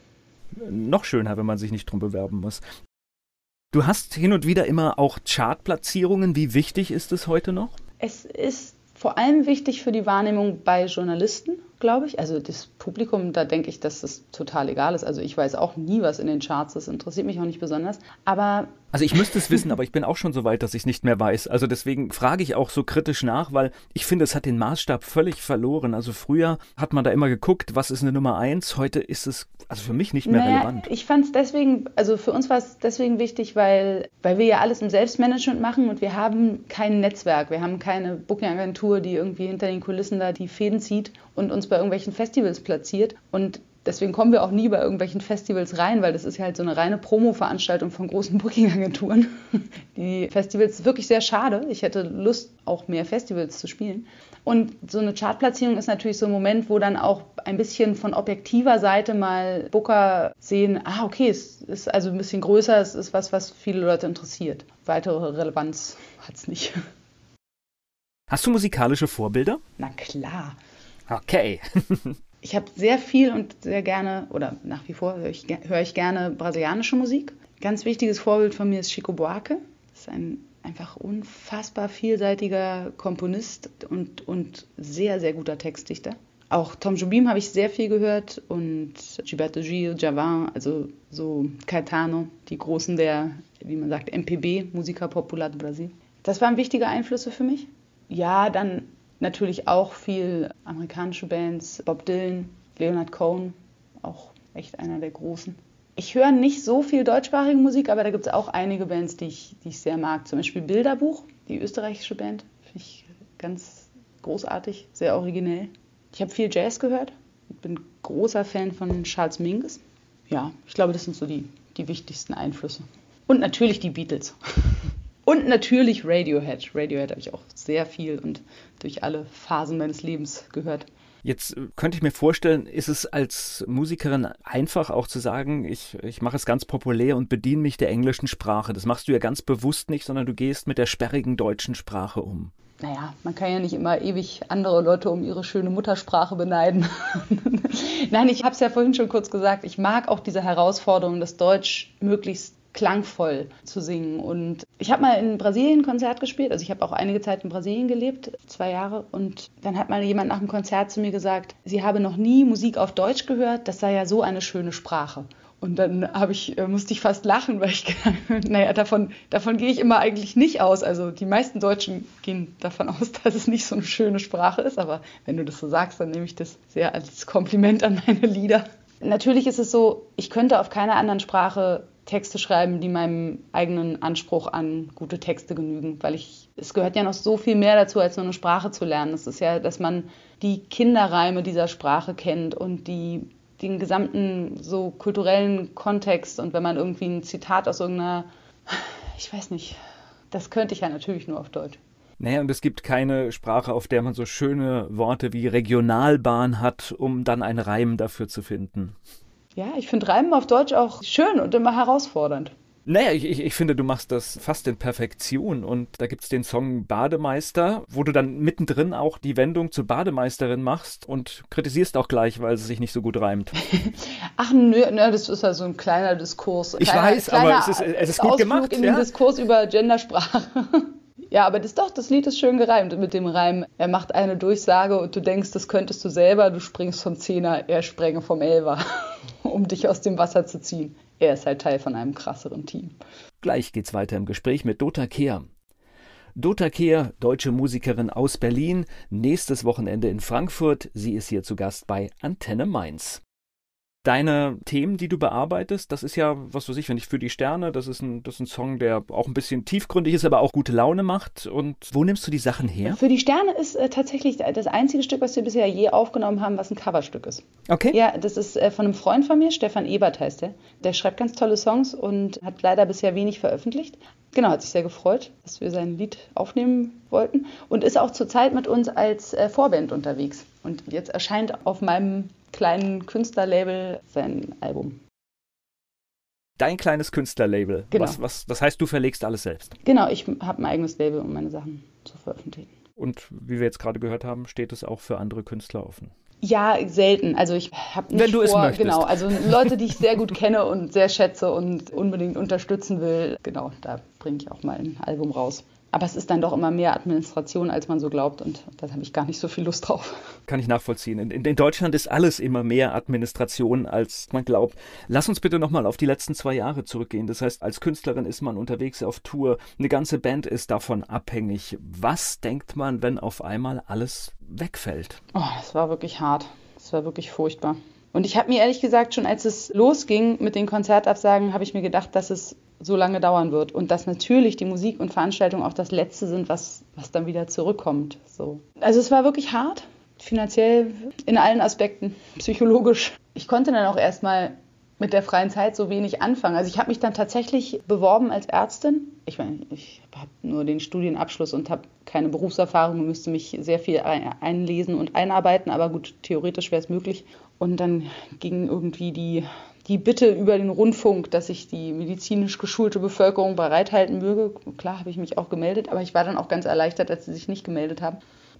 Noch schöner, wenn man sich nicht drum bewerben muss. Du hast hin und wieder immer auch Chartplatzierungen. Wie wichtig ist es heute noch? Es ist vor allem wichtig für die Wahrnehmung bei Journalisten, glaube ich. Also das Publikum, da denke ich, dass das total egal ist. Also ich weiß auch nie, was in den Charts ist, interessiert mich auch nicht besonders. Aber Also ich müsste es wissen, aber ich bin auch schon so weit, dass ich es nicht mehr weiß. Also deswegen frage ich auch so kritisch nach, weil ich finde, es hat den Maßstab völlig verloren. Also früher hat man da immer geguckt, was ist eine Nummer eins. Heute ist es also für mich nicht mehr naja, relevant. ich fand es deswegen, also für uns war es deswegen wichtig, weil, weil wir ja alles im Selbstmanagement machen und wir haben kein Netzwerk. Wir haben keine Booking-Agentur, die irgendwie hinter den Kulissen da die Fäden zieht und uns bei irgendwelchen Festivals platziert. Und Deswegen kommen wir auch nie bei irgendwelchen Festivals rein, weil das ist ja halt so eine reine Promo-Veranstaltung von großen Booking-Agenturen. Die Festivals ist wirklich sehr schade. Ich hätte Lust, auch mehr Festivals zu spielen. Und so eine Chartplatzierung ist natürlich so ein Moment, wo dann auch ein bisschen von objektiver Seite mal Booker sehen, ah, okay, es ist also ein bisschen größer, es ist was, was viele Leute interessiert. Weitere Relevanz hat es nicht. Hast du musikalische Vorbilder? Na klar. Okay. Ich habe sehr viel und sehr gerne, oder nach wie vor höre ich, höre ich gerne brasilianische Musik. Ganz wichtiges Vorbild von mir ist Chico Buarque. Das ist ein einfach unfassbar vielseitiger Komponist und, und sehr, sehr guter Textdichter. Auch Tom Jobim habe ich sehr viel gehört und Gilberto Gil, Javan, also so Caetano, die Großen der, wie man sagt, MPB, Música Popular de Brasil. Das waren wichtige Einflüsse für mich. Ja, dann natürlich auch viel amerikanische Bands, Bob Dylan, Leonard Cohen, auch echt einer der großen. Ich höre nicht so viel deutschsprachige Musik, aber da gibt es auch einige Bands, die ich, die ich sehr mag. Zum Beispiel Bilderbuch, die österreichische Band, finde ich ganz großartig, sehr originell. Ich habe viel Jazz gehört, bin großer Fan von Charles Mingus. Ja, ich glaube, das sind so die, die wichtigsten Einflüsse. Und natürlich die Beatles. Und natürlich Radiohead. Radiohead habe ich auch sehr viel und durch alle Phasen meines Lebens gehört. Jetzt äh, könnte ich mir vorstellen, ist es als Musikerin einfach auch zu sagen, ich, ich mache es ganz populär und bediene mich der englischen Sprache. Das machst du ja ganz bewusst nicht, sondern du gehst mit der sperrigen deutschen Sprache um. Naja, man kann ja nicht immer ewig andere Leute um ihre schöne Muttersprache beneiden. Nein, ich habe es ja vorhin schon kurz gesagt, ich mag auch diese Herausforderung, das Deutsch möglichst klangvoll zu singen. Und ich habe mal in Brasilien ein Konzert gespielt. Also ich habe auch einige Zeit in Brasilien gelebt, zwei Jahre. Und dann hat mal jemand nach dem Konzert zu mir gesagt, sie habe noch nie Musik auf Deutsch gehört. Das sei ja so eine schöne Sprache. Und dann habe ich, äh, musste ich fast lachen, weil ich, naja, davon, davon gehe ich immer eigentlich nicht aus. Also die meisten Deutschen gehen davon aus, dass es nicht so eine schöne Sprache ist. Aber wenn du das so sagst, dann nehme ich das sehr als Kompliment an meine Lieder. Natürlich ist es so, ich könnte auf keiner anderen Sprache Texte schreiben, die meinem eigenen Anspruch an gute Texte genügen, weil ich, es gehört ja noch so viel mehr dazu, als nur eine Sprache zu lernen. Es ist ja, dass man die Kinderreime dieser Sprache kennt und die, den gesamten so kulturellen Kontext und wenn man irgendwie ein Zitat aus irgendeiner, ich weiß nicht, das könnte ich ja natürlich nur auf Deutsch. Naja, und es gibt keine Sprache, auf der man so schöne Worte wie Regionalbahn hat, um dann einen Reim dafür zu finden. Ja, ich finde Reimen auf Deutsch auch schön und immer herausfordernd. Naja, ich, ich, ich finde, du machst das fast in Perfektion. Und da gibt es den Song Bademeister, wo du dann mittendrin auch die Wendung zur Bademeisterin machst und kritisierst auch gleich, weil es sich nicht so gut reimt. Ach nö, nö das ist ja so ein kleiner Diskurs. Ich kleiner, weiß, aber es ist, es ist gut Ausflug gemacht. in den ja? Diskurs über Gendersprache. Ja, aber das doch, das Lied ist schön gereimt mit dem Reim. Er macht eine Durchsage und du denkst, das könntest du selber, du springst vom Zehner, er sprenge vom Elfer, um dich aus dem Wasser zu ziehen. Er ist halt Teil von einem krasseren Team. Gleich geht's weiter im Gespräch mit Dota Kehr. Dota Kehr, deutsche Musikerin aus Berlin, nächstes Wochenende in Frankfurt. Sie ist hier zu Gast bei Antenne Mainz deine Themen, die du bearbeitest, das ist ja, was weiß ich, wenn ich für die Sterne, das ist ein, das ist ein Song, der auch ein bisschen tiefgründig ist, aber auch gute Laune macht. Und wo nimmst du die Sachen her? Für die Sterne ist äh, tatsächlich das einzige Stück, was wir bisher je aufgenommen haben, was ein Coverstück ist. Okay. Ja, das ist äh, von einem Freund von mir, Stefan Ebert heißt der. Der schreibt ganz tolle Songs und hat leider bisher wenig veröffentlicht. Genau, hat sich sehr gefreut, dass wir sein Lied aufnehmen wollten und ist auch zurzeit mit uns als äh, Vorband unterwegs. Und jetzt erscheint auf meinem kleinen Künstlerlabel sein Album. Dein kleines Künstlerlabel. Genau. Was, was, das heißt, du verlegst alles selbst. Genau, ich habe ein eigenes Label, um meine Sachen zu veröffentlichen. Und wie wir jetzt gerade gehört haben, steht es auch für andere Künstler offen. Ja, selten. Also ich habe nicht Wenn du vor, es möchtest. genau, also Leute, die ich sehr gut kenne und sehr schätze und unbedingt unterstützen will, genau, da bringe ich auch mal ein Album raus. Aber es ist dann doch immer mehr Administration, als man so glaubt und da habe ich gar nicht so viel Lust drauf. Kann ich nachvollziehen. In, in Deutschland ist alles immer mehr Administration, als man glaubt. Lass uns bitte nochmal auf die letzten zwei Jahre zurückgehen. Das heißt, als Künstlerin ist man unterwegs auf Tour. Eine ganze Band ist davon abhängig. Was denkt man, wenn auf einmal alles wegfällt? Oh, das war wirklich hart. Das war wirklich furchtbar. Und ich habe mir ehrlich gesagt, schon als es losging mit den Konzertabsagen, habe ich mir gedacht, dass es so lange dauern wird und dass natürlich die Musik und Veranstaltungen auch das Letzte sind, was, was dann wieder zurückkommt. So. Also es war wirklich hart, finanziell, in allen Aspekten, psychologisch. Ich konnte dann auch erstmal mit der freien Zeit so wenig anfangen. Also ich habe mich dann tatsächlich beworben als Ärztin. Ich meine, ich habe nur den Studienabschluss und habe keine Berufserfahrung und müsste mich sehr viel einlesen und einarbeiten, aber gut, theoretisch wäre es möglich. Und dann ging irgendwie die die Bitte über den Rundfunk, dass ich die medizinisch geschulte Bevölkerung bereithalten möge. Klar habe ich mich auch gemeldet, aber ich war dann auch ganz erleichtert, als sie sich nicht gemeldet haben.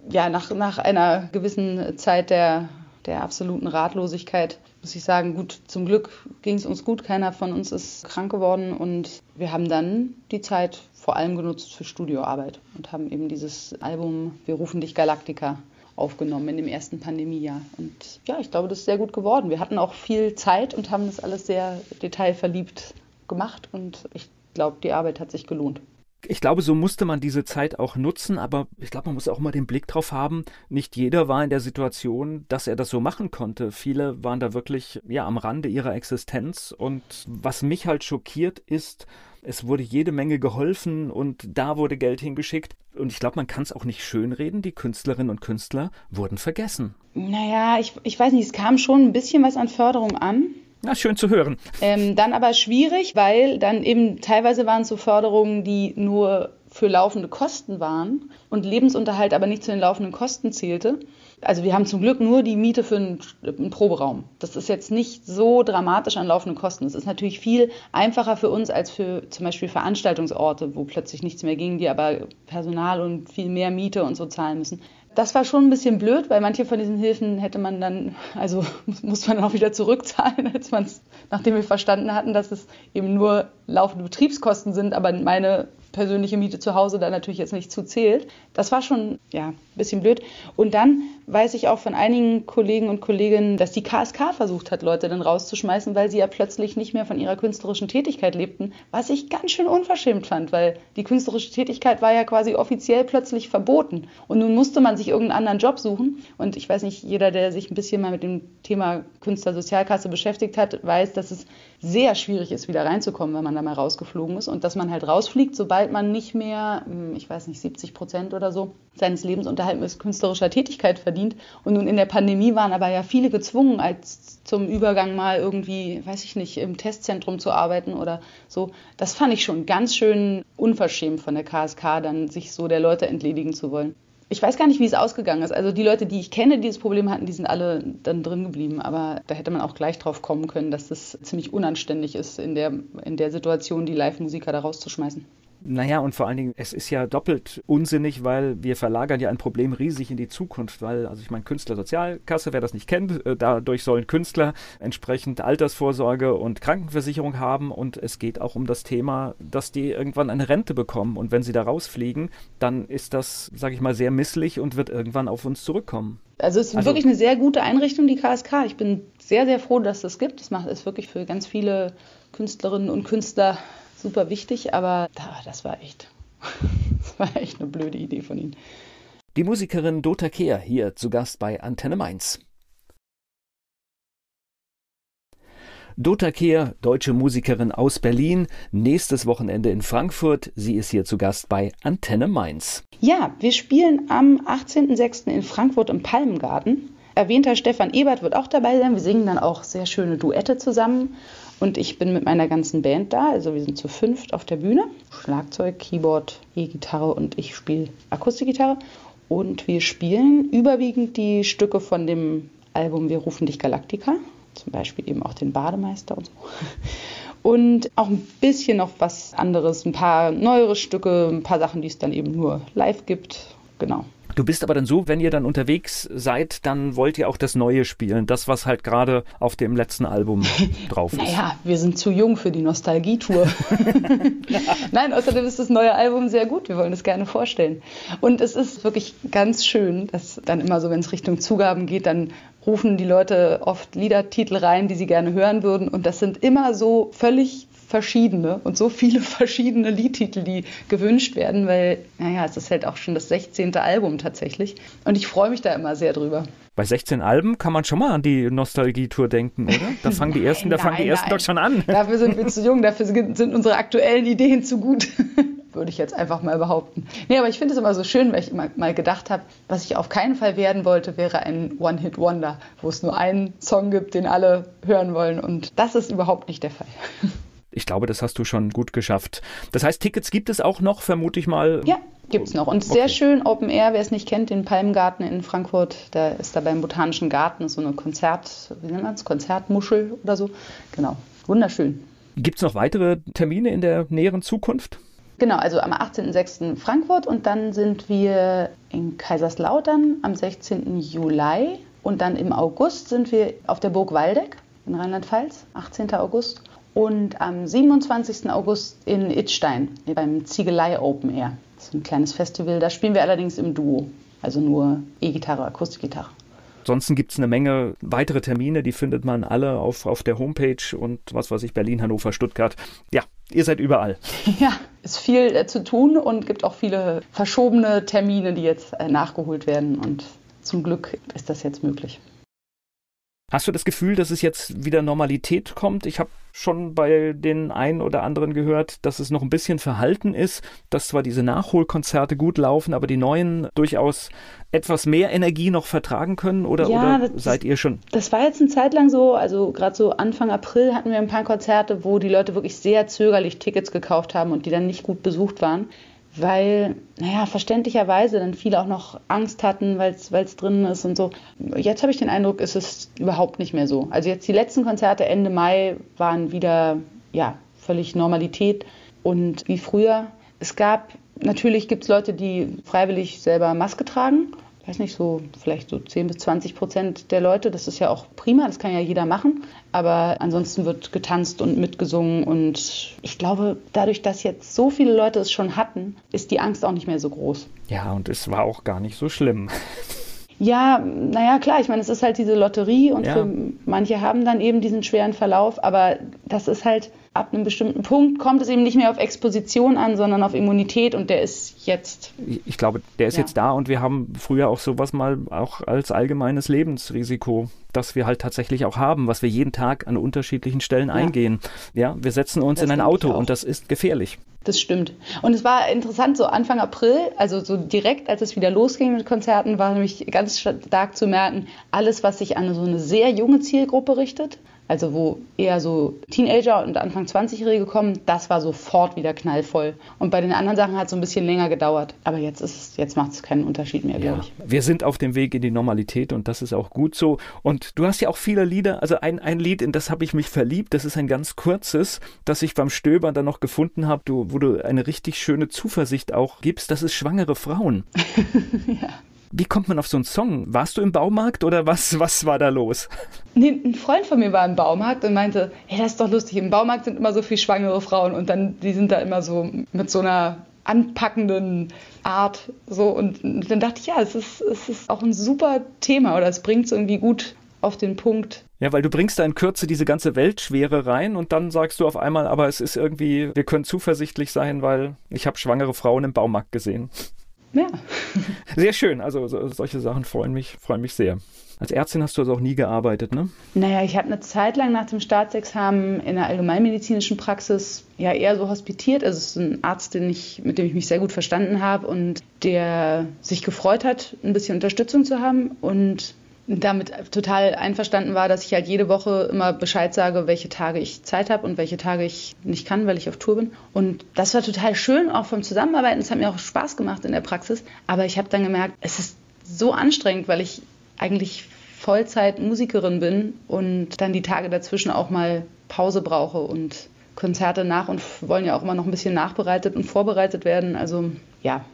Ja, nach, nach einer gewissen Zeit der, der absoluten Ratlosigkeit muss ich sagen, gut, zum Glück ging es uns gut. Keiner von uns ist krank geworden und wir haben dann die Zeit vor allem genutzt für Studioarbeit und haben eben dieses Album Wir rufen dich Galactica aufgenommen in dem ersten Pandemiejahr. Und ja, ich glaube, das ist sehr gut geworden. Wir hatten auch viel Zeit und haben das alles sehr detailverliebt gemacht und ich glaube, die Arbeit hat sich gelohnt. Ich glaube, so musste man diese Zeit auch nutzen, aber ich glaube, man muss auch mal den Blick drauf haben. Nicht jeder war in der Situation, dass er das so machen konnte. Viele waren da wirklich ja am Rande ihrer Existenz. Und was mich halt schockiert ist, es wurde jede Menge geholfen und da wurde Geld hingeschickt. Und ich glaube, man kann es auch nicht schönreden. Die Künstlerinnen und Künstler wurden vergessen. Naja, ich, ich weiß nicht, es kam schon ein bisschen was an Förderung an. Na, schön zu hören. Ähm, dann aber schwierig, weil dann eben teilweise waren es so Förderungen, die nur für laufende Kosten waren und Lebensunterhalt aber nicht zu den laufenden Kosten zählte. Also wir haben zum Glück nur die Miete für einen, einen, Proberaum. Das ist jetzt nicht so dramatisch an laufenden Kosten. Es ist natürlich viel einfacher für uns als für zum Beispiel Veranstaltungsorte, wo plötzlich nichts mehr ging, die aber Personal und viel mehr Miete und so zahlen müssen. Das war schon ein bisschen blöd, weil manche von diesen Hilfen hätte man dann, also muss man dann auch wieder zurückzahlen, als man es, nachdem wir verstanden hatten, dass es eben nur laufende Betriebskosten sind, aber meine persönliche Miete zu Hause da natürlich jetzt nicht zuzählt. Das war schon ja, ein bisschen blöd. Und dann weiß ich auch von einigen Kollegen und Kolleginnen, dass die KSK versucht hat, Leute dann rauszuschmeißen, weil sie ja plötzlich nicht mehr von ihrer künstlerischen Tätigkeit lebten, was ich ganz schön unverschämt fand, weil die künstlerische Tätigkeit war ja quasi offiziell plötzlich verboten. Und nun musste man sich irgendeinen anderen Job suchen. Und ich weiß nicht, jeder, der sich ein bisschen mal mit dem Thema Künstlersozialkasse beschäftigt hat, weiß, dass es sehr schwierig ist, wieder reinzukommen, wenn man da mal rausgeflogen ist und dass man halt rausfliegt, sobald man nicht mehr, hm, ich weiß nicht, 70 Prozent oder so seines Lebensunterhalts mit künstlerischer Tätigkeit verdient. Und nun in der Pandemie waren aber ja viele gezwungen, als zum Übergang mal irgendwie, weiß ich nicht, im Testzentrum zu arbeiten oder so. Das fand ich schon ganz schön unverschämt von der KSK, dann sich so der Leute entledigen zu wollen ich weiß gar nicht, wie es ausgegangen ist. Also die Leute, die ich kenne, die dieses Problem hatten, die sind alle dann drin geblieben. Aber da hätte man auch gleich drauf kommen können, dass das ziemlich unanständig ist, in der, in der Situation die Live-Musiker da rauszuschmeißen. Naja, und vor allen Dingen, es ist ja doppelt unsinnig, weil wir verlagern ja ein Problem riesig in die Zukunft, weil, also ich meine, Künstlersozialkasse, wer das nicht kennt, äh, dadurch sollen Künstler entsprechend Altersvorsorge und Krankenversicherung haben und es geht auch um das Thema, dass die irgendwann eine Rente bekommen und wenn sie da rausfliegen, dann ist das, sage ich mal, sehr misslich und wird irgendwann auf uns zurückkommen. Also es ist also, wirklich eine sehr gute Einrichtung, die KSK. Ich bin sehr, sehr froh, dass es das gibt. Das macht es wirklich für ganz viele Künstlerinnen und Künstler super wichtig, aber das war echt, das war echt eine blöde Idee von ihnen. Die Musikerin Dota Kehr hier zu Gast bei Antenne Mainz. Dota Kehr, deutsche Musikerin aus Berlin, nächstes Wochenende in Frankfurt. Sie ist hier zu Gast bei Antenne Mainz. Ja, wir spielen am 18.06. in Frankfurt im Palmengarten. Erwähnter Stefan Ebert wird auch dabei sein. Wir singen dann auch sehr schöne Duette zusammen. Und ich bin mit meiner ganzen Band da. Also wir sind zu fünft auf der Bühne. Schlagzeug, Keyboard, E-Gitarre und ich spiele Akustikgitarre. Und wir spielen überwiegend die Stücke von dem Album Wir rufen dich Galactica. Zum Beispiel eben auch den Bademeister und so. Und auch ein bisschen noch was anderes, ein paar neuere Stücke, ein paar Sachen, die es dann eben nur live gibt. Genau. Du bist aber dann so, wenn ihr dann unterwegs seid, dann wollt ihr auch das Neue spielen, das, was halt gerade auf dem letzten Album drauf ist. Naja, wir sind zu jung für die Nostalgietour. Nein, außerdem ist das neue Album sehr gut. Wir wollen es gerne vorstellen. Und es ist wirklich ganz schön, dass dann immer so, wenn es Richtung Zugaben geht, dann rufen die Leute oft Liedertitel rein, die sie gerne hören würden. Und das sind immer so völlig verschiedene und so viele verschiedene Liedtitel, die gewünscht werden, weil, naja, es ist halt auch schon das 16. Album tatsächlich. Und ich freue mich da immer sehr drüber. Bei 16 Alben kann man schon mal an die Nostalgie-Tour denken, oder? Da fangen die ersten, da fangen die ersten doch schon an. Dafür sind wir zu jung, dafür sind unsere aktuellen Ideen zu gut. Würde ich jetzt einfach mal behaupten. Nee, aber ich finde es immer so schön, weil ich immer mal gedacht habe, was ich auf keinen Fall werden wollte, wäre ein One-Hit-Wonder, wo es nur einen Song gibt, den alle hören wollen. Und das ist überhaupt nicht der Fall ich glaube, das hast du schon gut geschafft. Das heißt, Tickets gibt es auch noch, vermute ich mal. Ja, gibt es noch. Und sehr schön Open Air, wer es nicht kennt, den Palmgarten in Frankfurt, da ist da beim Botanischen Garten so eine Konzert, wie nennt man es, Konzertmuschel oder so. Genau, wunderschön. Gibt es noch weitere Termine in der näheren Zukunft? Genau, also am 18.06. Frankfurt und dann sind wir in Kaiserslautern am 16. Juli und dann im August sind wir auf der Burg Waldeck in Rheinland-Pfalz, 18. August und am 27. August in Itstein beim Ziegelei Open Air. Das ist ein kleines Festival. Da spielen wir allerdings im Duo, also nur E-Gitarre, Akustikgitarre. Ansonsten gibt es eine Menge weitere Termine, die findet man alle auf, auf der Homepage und was weiß ich, Berlin, Hannover, Stuttgart. Ja, ihr seid überall. Ja, ist viel äh, zu tun und gibt auch viele verschobene Termine, die jetzt äh, nachgeholt werden. Und zum Glück ist das jetzt möglich. Hast du das Gefühl, dass es jetzt wieder Normalität kommt? Ich habe schon bei den einen oder anderen gehört, dass es noch ein bisschen verhalten ist, dass zwar diese Nachholkonzerte gut laufen, aber die neuen durchaus etwas mehr Energie noch vertragen können oder, ja, oder das, seid ihr schon? Das war jetzt eine Zeit lang so, also gerade so Anfang April hatten wir ein paar Konzerte, wo die Leute wirklich sehr zögerlich Tickets gekauft haben und die dann nicht gut besucht waren weil, naja, verständlicherweise dann viele auch noch Angst hatten, weil es drin ist und so. Jetzt habe ich den Eindruck, ist es überhaupt nicht mehr so. Also jetzt die letzten Konzerte Ende Mai waren wieder, ja, völlig Normalität und wie früher. Es gab, natürlich gibt es Leute, die freiwillig selber Maske tragen weiß nicht, so vielleicht so 10 bis 20 Prozent der Leute. Das ist ja auch prima, das kann ja jeder machen. Aber ansonsten wird getanzt und mitgesungen. Und ich glaube, dadurch, dass jetzt so viele Leute es schon hatten, ist die Angst auch nicht mehr so groß. Ja, und es war auch gar nicht so schlimm. Ja, naja, klar, ich meine, es ist halt diese Lotterie und ja. für manche haben dann eben diesen schweren Verlauf, aber das ist halt, ab einem bestimmten Punkt kommt es eben nicht mehr auf Exposition an, sondern auf Immunität und der ist jetzt. Ich glaube, der ist ja. jetzt da und wir haben früher auch sowas mal auch als allgemeines Lebensrisiko, das wir halt tatsächlich auch haben, was wir jeden Tag an unterschiedlichen Stellen ja. eingehen. Ja, wir setzen uns das in ein Auto und das ist gefährlich. Das stimmt. Und es war interessant, so Anfang April, also so direkt, als es wieder losging mit Konzerten, war nämlich ganz stark zu merken, alles, was sich an so eine sehr junge Zielgruppe richtet, also wo eher so Teenager und Anfang 20-Jährige kommen, das war sofort wieder knallvoll. Und bei den anderen Sachen hat es so ein bisschen länger gedauert. Aber jetzt ist es, jetzt macht es keinen Unterschied mehr, ja. glaube ich. Wir sind auf dem Weg in die Normalität und das ist auch gut so. Und du hast ja auch viele Lieder, also ein, ein Lied, in das habe ich mich verliebt, das ist ein ganz kurzes, das ich beim Stöbern dann noch gefunden habe, wo du eine richtig schöne Zuversicht auch gibst, das ist schwangere Frauen. ja. Wie kommt man auf so einen Song? Warst du im Baumarkt oder was, was war da los? Nee, ein Freund von mir war im Baumarkt und meinte, hey, das ist doch lustig, im Baumarkt sind immer so viele schwangere Frauen und dann, die sind da immer so mit so einer anpackenden Art so und dann dachte ich, ja, es ist, es ist auch ein super Thema oder es bringt es irgendwie gut auf den Punkt. Ja, weil du bringst da in Kürze diese ganze Weltschwere rein und dann sagst du auf einmal, aber es ist irgendwie, wir können zuversichtlich sein, weil ich habe schwangere Frauen im Baumarkt gesehen. Ja. Sehr schön. Also so, solche Sachen freuen mich, freuen mich sehr. Als Ärztin hast du also auch nie gearbeitet, ne? Naja, ich habe eine Zeit lang nach dem Staatsexamen in der allgemeinmedizinischen Praxis ja eher so hospitiert. Also es ist ein Arzt, den ich, mit dem ich mich sehr gut verstanden habe und der sich gefreut hat, ein bisschen Unterstützung zu haben. Und damit total einverstanden war, dass ich halt jede Woche immer Bescheid sage, welche Tage ich Zeit habe und welche Tage ich nicht kann, weil ich auf Tour bin. Und das war total schön, auch vom Zusammenarbeiten. Es hat mir auch Spaß gemacht in der Praxis. Aber ich habe dann gemerkt, es ist so anstrengend, weil ich eigentlich Vollzeit Musikerin bin und dann die Tage dazwischen auch mal Pause brauche und Konzerte nach und wollen ja auch immer noch ein bisschen nachbereitet und vorbereitet werden. Also ja,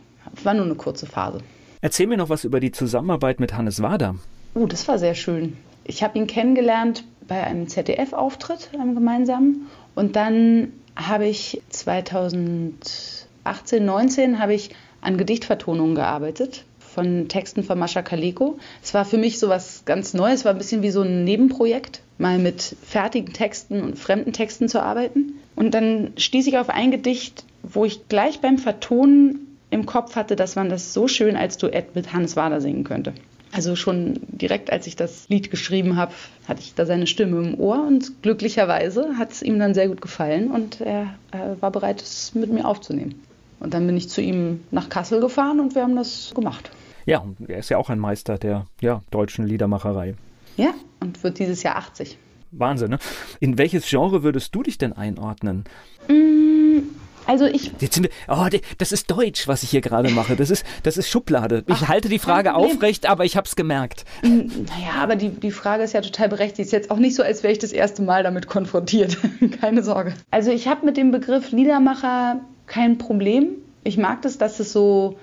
war nur eine kurze Phase. Erzähl mir noch was über die Zusammenarbeit mit Hannes Wader. Oh, das war sehr schön. Ich habe ihn kennengelernt bei einem ZDF-Auftritt, einem gemeinsamen. Und dann habe ich 2018, 19 habe ich an Gedichtvertonungen gearbeitet von Texten von Mascha Kaleko. Es war für mich so was ganz Neues, es war ein bisschen wie so ein Nebenprojekt, mal mit fertigen Texten und fremden Texten zu arbeiten. Und dann stieß ich auf ein Gedicht, wo ich gleich beim Vertonen im Kopf hatte, dass man das so schön als Duett mit Hans Wader singen könnte. Also schon direkt, als ich das Lied geschrieben habe, hatte ich da seine Stimme im Ohr und glücklicherweise hat es ihm dann sehr gut gefallen und er, er war bereit, es mit mir aufzunehmen. Und dann bin ich zu ihm nach Kassel gefahren und wir haben das gemacht. Ja, und er ist ja auch ein Meister der ja, deutschen Liedermacherei. Ja, und wird dieses Jahr 80. Wahnsinn, ne? In welches Genre würdest du dich denn einordnen? Mmh also ich. Jetzt sind wir, oh, das ist Deutsch, was ich hier gerade mache. Das ist, das ist Schublade. Ich Ach, halte die Frage aufrecht, aber ich habe es gemerkt. Naja, aber die, die Frage ist ja total berechtigt. Ist jetzt auch nicht so, als wäre ich das erste Mal damit konfrontiert. Keine Sorge. Also ich habe mit dem Begriff Liedermacher kein Problem. Ich mag das, dass es so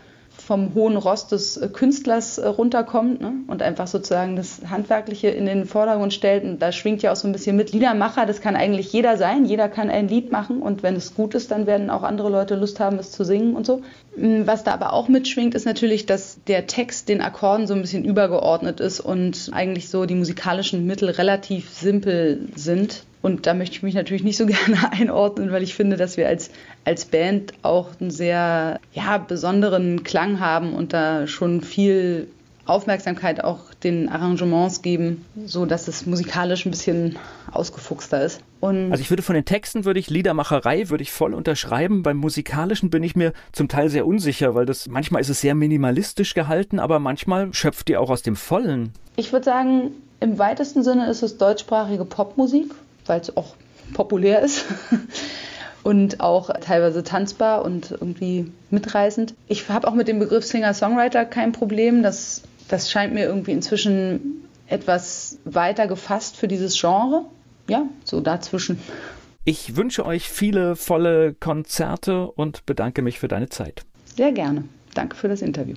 vom hohen Ross des äh, Künstlers äh, runterkommt ne? und einfach sozusagen das Handwerkliche in den Vordergrund stellt. Und da schwingt ja auch so ein bisschen mit Liedermacher. Das kann eigentlich jeder sein. Jeder kann ein Lied machen und wenn es gut ist, dann werden auch andere Leute Lust haben, es zu singen und so. Mm, was da aber auch mitschwingt, ist natürlich, dass der Text den Akkorden so ein bisschen übergeordnet ist und eigentlich so die musikalischen Mittel relativ simpel sind. Und da möchte ich mich natürlich nicht so gerne einordnen, weil ich finde, dass wir als, als Band auch einen sehr ja, besonderen Klang haben und da schon viel Aufmerksamkeit auch den Arrangements geben, so dass es musikalisch ein bisschen ausgefuchster ist. Und also ich würde von den Texten würde ich Liedermacherei würde ich voll unterschreiben. Beim musikalischen bin ich mir zum Teil sehr unsicher, weil das manchmal ist es sehr minimalistisch gehalten, aber manchmal schöpft ihr auch aus dem Vollen. Ich würde sagen, im weitesten Sinne ist es deutschsprachige Popmusik, weil es auch populär ist. und auch teilweise tanzbar und irgendwie mitreißend. Ich habe auch mit dem Begriff Singer-Songwriter kein Problem. Das das scheint mir irgendwie inzwischen etwas weiter gefasst für dieses Genre. Ja, so dazwischen. Ich wünsche euch viele volle Konzerte und bedanke mich für deine Zeit. Sehr gerne. Danke für das Interview.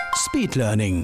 Speedlearning.